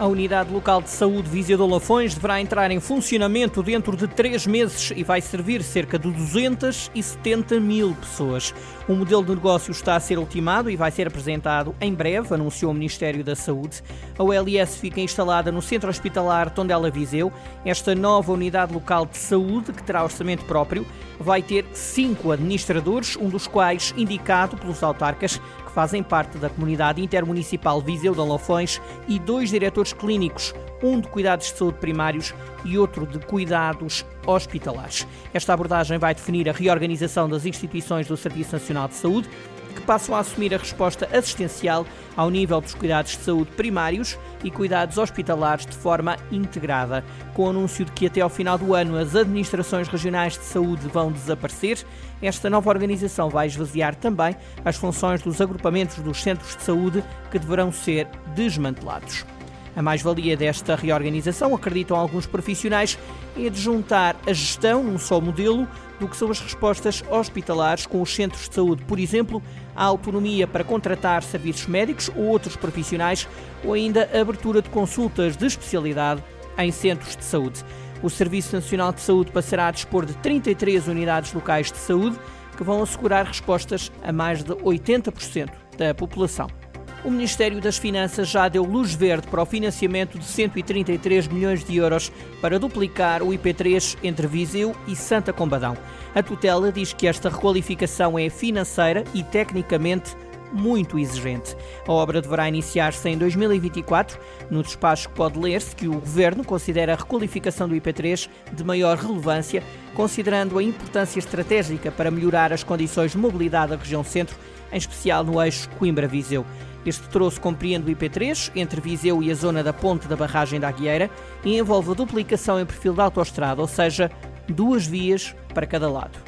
A Unidade Local de Saúde Viseu de Olafões deverá entrar em funcionamento dentro de três meses e vai servir cerca de 270 mil pessoas. O modelo de negócio está a ser ultimado e vai ser apresentado em breve, anunciou o Ministério da Saúde. A OLS fica instalada no Centro Hospitalar Tondela Viseu. Esta nova Unidade Local de Saúde, que terá orçamento próprio, vai ter cinco administradores, um dos quais indicado pelos autarcas, que fazem parte da comunidade intermunicipal Viseu de Olafões, e dois diretores clínicos, um de cuidados de saúde primários e outro de cuidados hospitalares. Esta abordagem vai definir a reorganização das instituições do Serviço Nacional de Saúde que passam a assumir a resposta assistencial ao nível dos cuidados de saúde primários e cuidados hospitalares de forma integrada. Com o anúncio de que até ao final do ano as administrações regionais de saúde vão desaparecer, esta nova organização vai esvaziar também as funções dos agrupamentos dos centros de saúde que deverão ser desmantelados. A mais-valia desta reorganização, acreditam alguns profissionais, é de juntar a gestão num só modelo do que são as respostas hospitalares com os centros de saúde, por exemplo, a autonomia para contratar serviços médicos ou outros profissionais, ou ainda a abertura de consultas de especialidade em centros de saúde. O Serviço Nacional de Saúde passará a dispor de 33 unidades locais de saúde que vão assegurar respostas a mais de 80% da população. O Ministério das Finanças já deu luz verde para o financiamento de 133 milhões de euros para duplicar o IP3 entre Viseu e Santa Combadão. A tutela diz que esta requalificação é financeira e tecnicamente muito exigente. A obra deverá iniciar-se em 2024. No despacho pode ler-se que o Governo considera a requalificação do IP3 de maior relevância, considerando a importância estratégica para melhorar as condições de mobilidade da região centro, em especial no eixo Coimbra-Viseu. Este troço compreende o IP3 entre Viseu e a zona da ponte da barragem da Aguieira e envolve a duplicação em perfil da autoestrada, ou seja, duas vias para cada lado.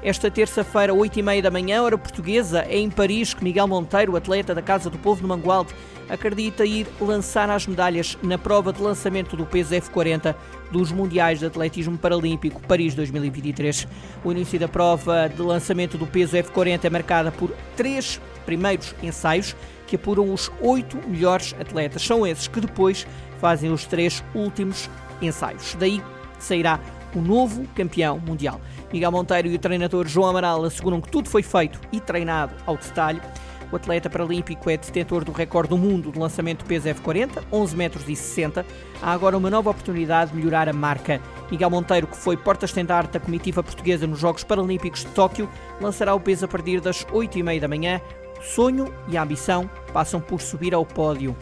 Esta terça-feira, 8h30 da manhã, hora portuguesa, é em Paris que Miguel Monteiro, atleta da Casa do Povo de Mangualde, acredita ir lançar as medalhas na prova de lançamento do peso F40 dos Mundiais de Atletismo Paralímpico Paris 2023. O início da prova de lançamento do peso F40 é marcada por três primeiros ensaios que apuram os oito melhores atletas. São esses que depois fazem os três últimos ensaios. Daí sairá o novo campeão mundial. Miguel Monteiro e o treinador João Amaral asseguram que tudo foi feito e treinado ao detalhe. O atleta paralímpico é detentor do recorde do mundo de lançamento de peso F40, 11 metros e 60. Há agora uma nova oportunidade de melhorar a marca. Miguel Monteiro, que foi porta-estandarte da comitiva portuguesa nos Jogos Paralímpicos de Tóquio, lançará o peso a partir das 8h30 da manhã. Sonho e ambição passam por subir ao pódio.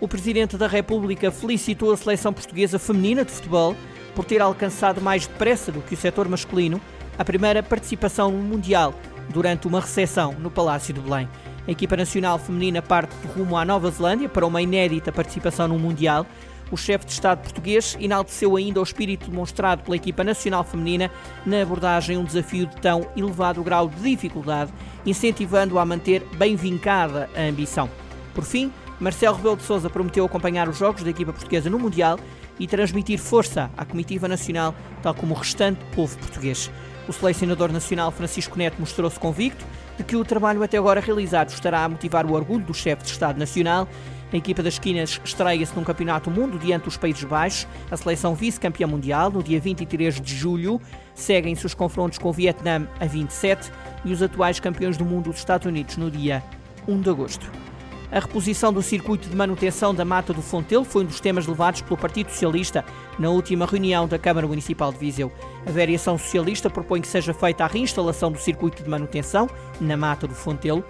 O Presidente da República felicitou a seleção portuguesa feminina de futebol por ter alcançado mais depressa do que o setor masculino a primeira participação no Mundial durante uma recepção no Palácio de Belém. A equipa nacional feminina parte rumo à Nova Zelândia para uma inédita participação no Mundial. O chefe de Estado português enalteceu ainda o espírito demonstrado pela equipa nacional feminina na abordagem um desafio de tão elevado grau de dificuldade, incentivando-a a manter bem vincada a ambição. Por fim, Marcelo Rebelo de Sousa prometeu acompanhar os jogos da equipa portuguesa no Mundial e transmitir força à comitiva nacional, tal como o restante povo português. O selecionador nacional Francisco Neto mostrou-se convicto de que o trabalho até agora realizado estará a motivar o orgulho do chefe de Estado Nacional. A equipa das esquinas estreia-se num campeonato mundo diante dos Países Baixos, a seleção vice-campeã mundial, no dia 23 de julho. Seguem-se os confrontos com o Vietnã a 27 e os atuais campeões do mundo, os Estados Unidos, no dia 1 de agosto. A reposição do circuito de manutenção da Mata do Fontelo foi um dos temas levados pelo Partido Socialista na última reunião da Câmara Municipal de Viseu. A variação socialista propõe que seja feita a reinstalação do circuito de manutenção na Mata do Fontelo,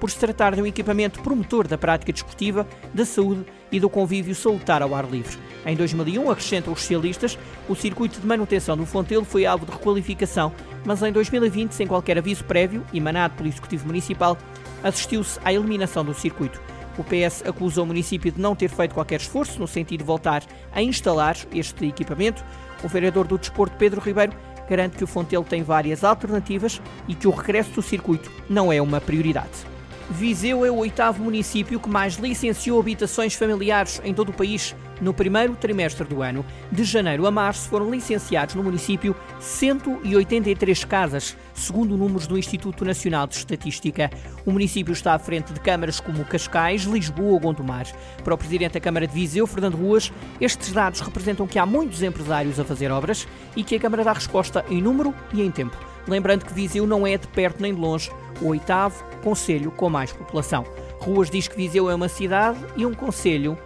por se tratar de um equipamento promotor da prática desportiva, da saúde e do convívio salutar ao ar livre. Em 2001, acrescentam os socialistas, o circuito de manutenção do Fontelo foi alvo de requalificação, mas em 2020, sem qualquer aviso prévio, emanado pelo Executivo Municipal, assistiu-se à eliminação do circuito. O PS acusa o município de não ter feito qualquer esforço no sentido de voltar a instalar este equipamento. O vereador do Desporto, Pedro Ribeiro, garante que o Fontelo tem várias alternativas e que o regresso do circuito não é uma prioridade. Viseu é o oitavo município que mais licenciou habitações familiares em todo o país, No primeiro trimestre do ano, de janeiro a março, foram licenciados no município 183 casas, segundo números do Instituto Nacional de Estatística. O município está à frente de câmaras como Cascais, Lisboa ou Gondomar. Para o presidente da Câmara de Viseu, Fernando Ruas, estes dados representam que há muitos empresários a fazer obras e que a Câmara dá resposta em número e em tempo. Lembrando que Viseu não é de perto nem de longe o oitavo conselho com mais população. Ruas diz que Viseu é uma cidade e um conselho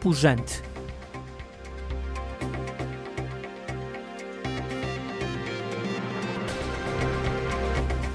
pujante.